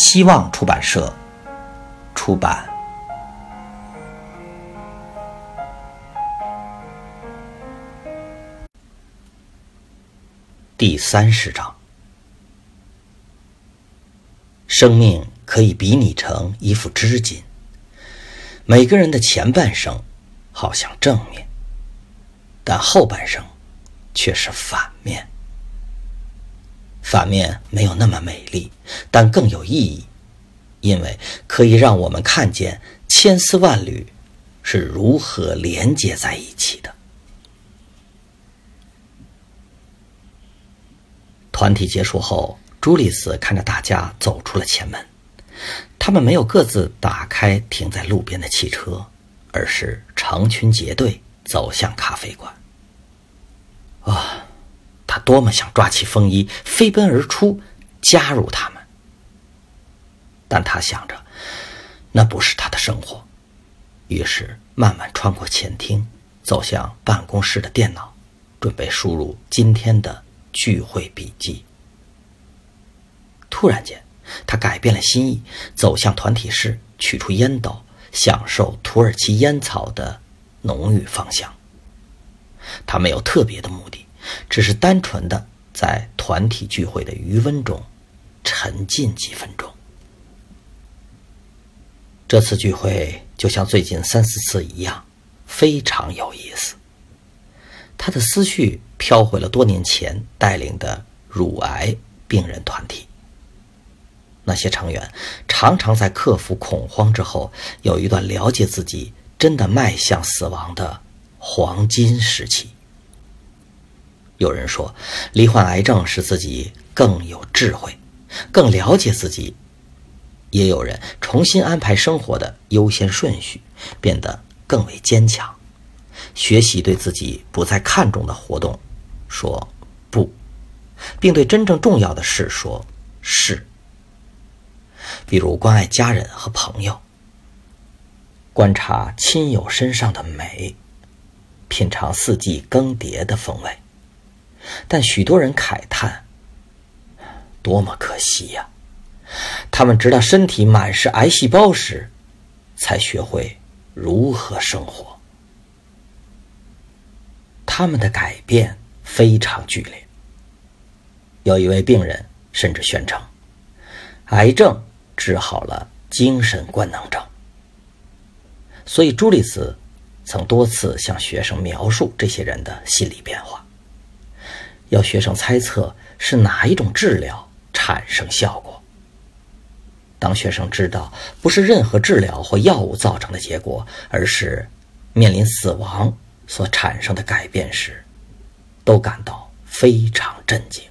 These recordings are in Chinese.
希望出版社出版。第三十章：生命可以比拟成一副织锦，每个人的前半生好像正面，但后半生却是反面。反面没有那么美丽，但更有意义，因为可以让我们看见千丝万缕是如何连接在一起的。团体结束后，朱丽斯看着大家走出了前门，他们没有各自打开停在路边的汽车，而是成群结队走向咖啡馆。啊！他多么想抓起风衣飞奔而出，加入他们。但他想着，那不是他的生活，于是慢慢穿过前厅，走向办公室的电脑，准备输入今天的聚会笔记。突然间，他改变了心意，走向团体室，取出烟斗，享受土耳其烟草的浓郁芳香。他没有特别的目的。只是单纯的在团体聚会的余温中沉浸几分钟。这次聚会就像最近三四次一样，非常有意思。他的思绪飘回了多年前带领的乳癌病人团体。那些成员常常在克服恐慌之后，有一段了解自己真的迈向死亡的黄金时期。有人说，罹患癌症使自己更有智慧，更了解自己；也有人重新安排生活的优先顺序，变得更为坚强，学习对自己不再看重的活动说不，并对真正重要的事说是。比如关爱家人和朋友，观察亲友身上的美，品尝四季更迭的风味。但许多人慨叹：“多么可惜呀！他们直到身体满是癌细胞时，才学会如何生活。他们的改变非常剧烈。有一位病人甚至宣称，癌症治好了精神官能症。所以，朱丽斯曾多次向学生描述这些人的心理变化。”要学生猜测是哪一种治疗产生效果。当学生知道不是任何治疗或药物造成的结果，而是面临死亡所产生的改变时，都感到非常震惊。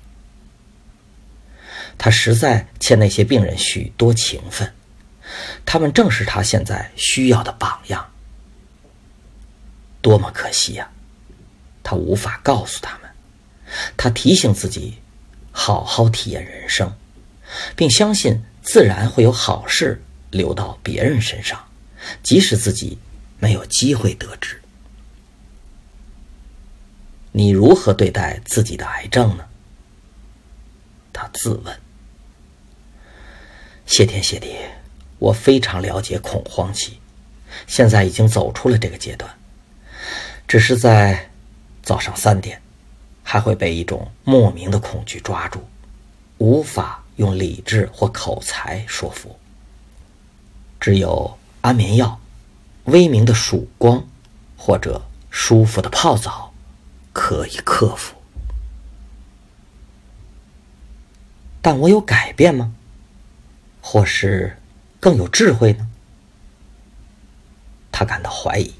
他实在欠那些病人许多情分，他们正是他现在需要的榜样。多么可惜呀！他无法告诉他们。他提醒自己，好好体验人生，并相信自然会有好事流到别人身上，即使自己没有机会得知。你如何对待自己的癌症呢？他自问。谢天谢地，我非常了解恐慌期，现在已经走出了这个阶段，只是在早上三点。还会被一种莫名的恐惧抓住，无法用理智或口才说服。只有安眠药、微明的曙光，或者舒服的泡澡，可以克服。但我有改变吗？或是更有智慧呢？他感到怀疑。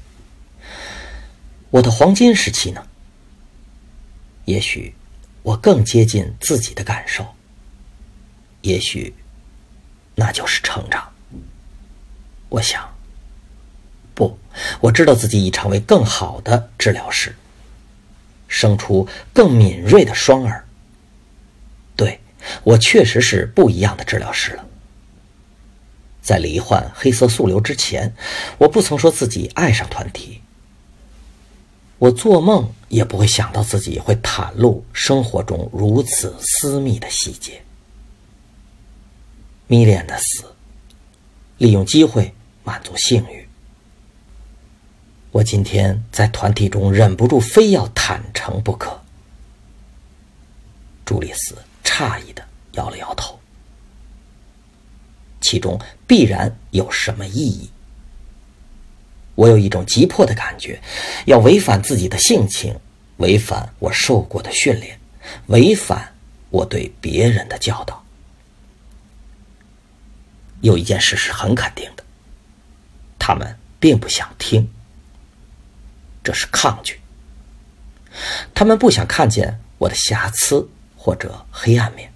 我的黄金时期呢？也许我更接近自己的感受，也许那就是成长。我想，不，我知道自己已成为更好的治疗师，生出更敏锐的双耳。对，我确实是不一样的治疗师了。在罹患黑色素瘤之前，我不曾说自己爱上团体。我做梦也不会想到自己会袒露生活中如此私密的细节。迷恋的死，利用机会满足性欲。我今天在团体中忍不住非要坦诚不可。朱丽斯诧异的摇了摇头，其中必然有什么意义。我有一种急迫的感觉，要违反自己的性情，违反我受过的训练，违反我对别人的教导。有一件事是很肯定的，他们并不想听，这是抗拒。他们不想看见我的瑕疵或者黑暗面。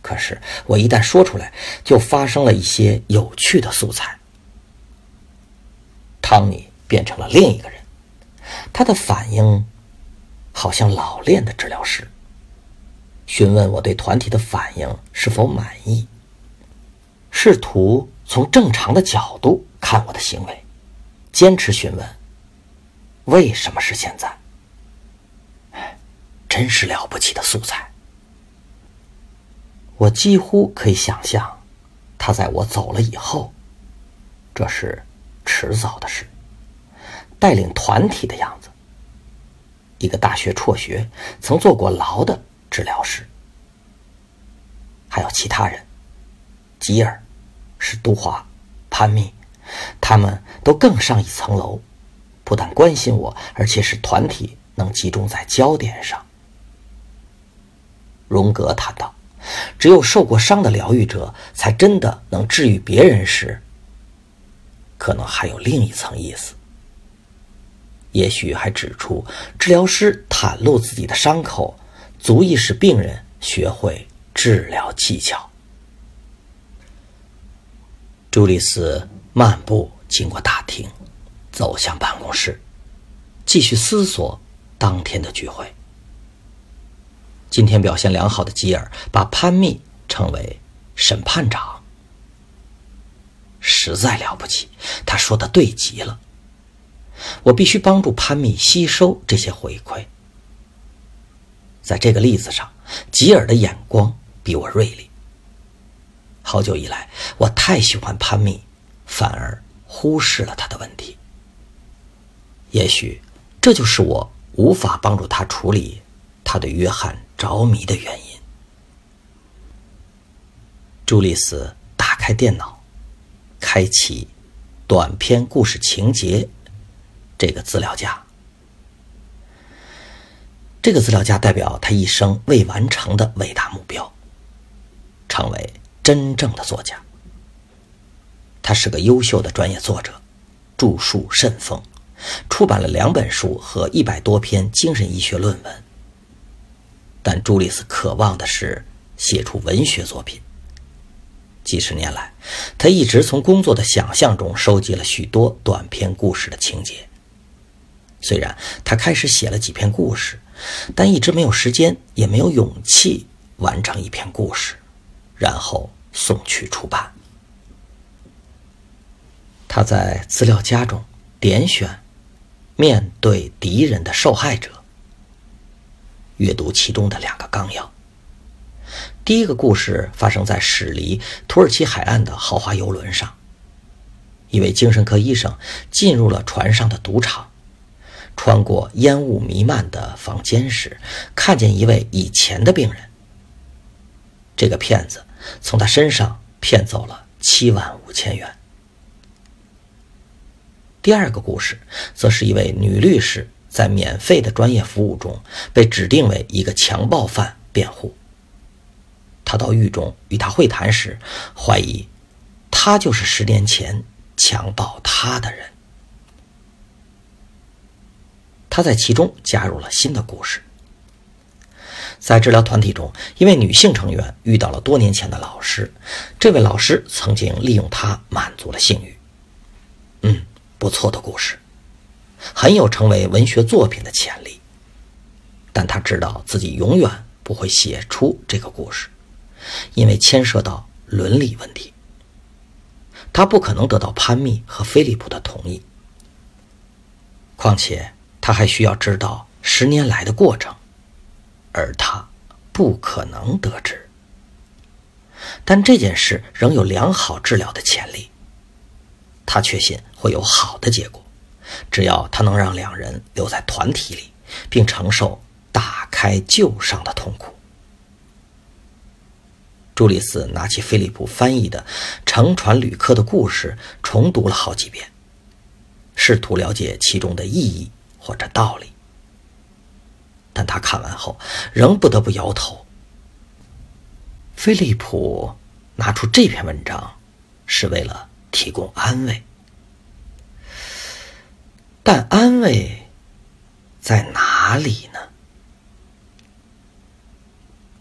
可是我一旦说出来，就发生了一些有趣的素材。汤尼变成了另一个人，他的反应好像老练的治疗师。询问我对团体的反应是否满意，试图从正常的角度看我的行为，坚持询问为什么是现在。真是了不起的素材。我几乎可以想象，他在我走了以后，这是。迟早的事。带领团体的样子，一个大学辍学、曾坐过牢的治疗师，还有其他人，吉尔、史都华、潘密，他们都更上一层楼，不但关心我，而且使团体能集中在焦点上。荣格谈到，只有受过伤的疗愈者，才真的能治愈别人时。可能还有另一层意思，也许还指出，治疗师袒露自己的伤口，足以使病人学会治疗技巧。朱丽斯漫步经过大厅，走向办公室，继续思索当天的聚会。今天表现良好的吉尔把潘密称为审判长。实在了不起，他说的对极了。我必须帮助潘米吸收这些回馈。在这个例子上，吉尔的眼光比我锐利。好久以来，我太喜欢潘米，反而忽视了他的问题。也许这就是我无法帮助他处理他对约翰着迷的原因。朱丽斯打开电脑。开启短篇故事情节这个资料夹。这个资料夹代表他一生未完成的伟大目标——成为真正的作家。他是个优秀的专业作者，著述甚丰，出版了两本书和一百多篇精神医学论文。但朱丽斯渴望的是写出文学作品。几十年来，他一直从工作的想象中收集了许多短篇故事的情节。虽然他开始写了几篇故事，但一直没有时间，也没有勇气完成一篇故事，然后送去出版。他在资料夹中点选“面对敌人的受害者”，阅读其中的两个纲要。第一个故事发生在驶离土耳其海岸的豪华游轮上。一位精神科医生进入了船上的赌场，穿过烟雾弥漫的房间时，看见一位以前的病人。这个骗子从他身上骗走了七万五千元。第二个故事则是一位女律师在免费的专业服务中被指定为一个强暴犯辩护。他到狱中与他会谈时，怀疑他就是十年前强暴他的人。他在其中加入了新的故事。在治疗团体中，一位女性成员遇到了多年前的老师，这位老师曾经利用她满足了性欲。嗯，不错的故事，很有成为文学作品的潜力。但他知道自己永远不会写出这个故事，因为牵涉到伦理问题。他不可能得到潘蜜和菲利普的同意。况且他还需要知道十年来的过程。而他不可能得知，但这件事仍有良好治疗的潜力。他确信会有好的结果，只要他能让两人留在团体里，并承受打开旧伤的痛苦。朱丽斯拿起菲利普翻译的《乘船旅客的故事》，重读了好几遍，试图了解其中的意义或者道理。但他看完后仍不得不摇头。菲利普拿出这篇文章，是为了提供安慰，但安慰在哪里？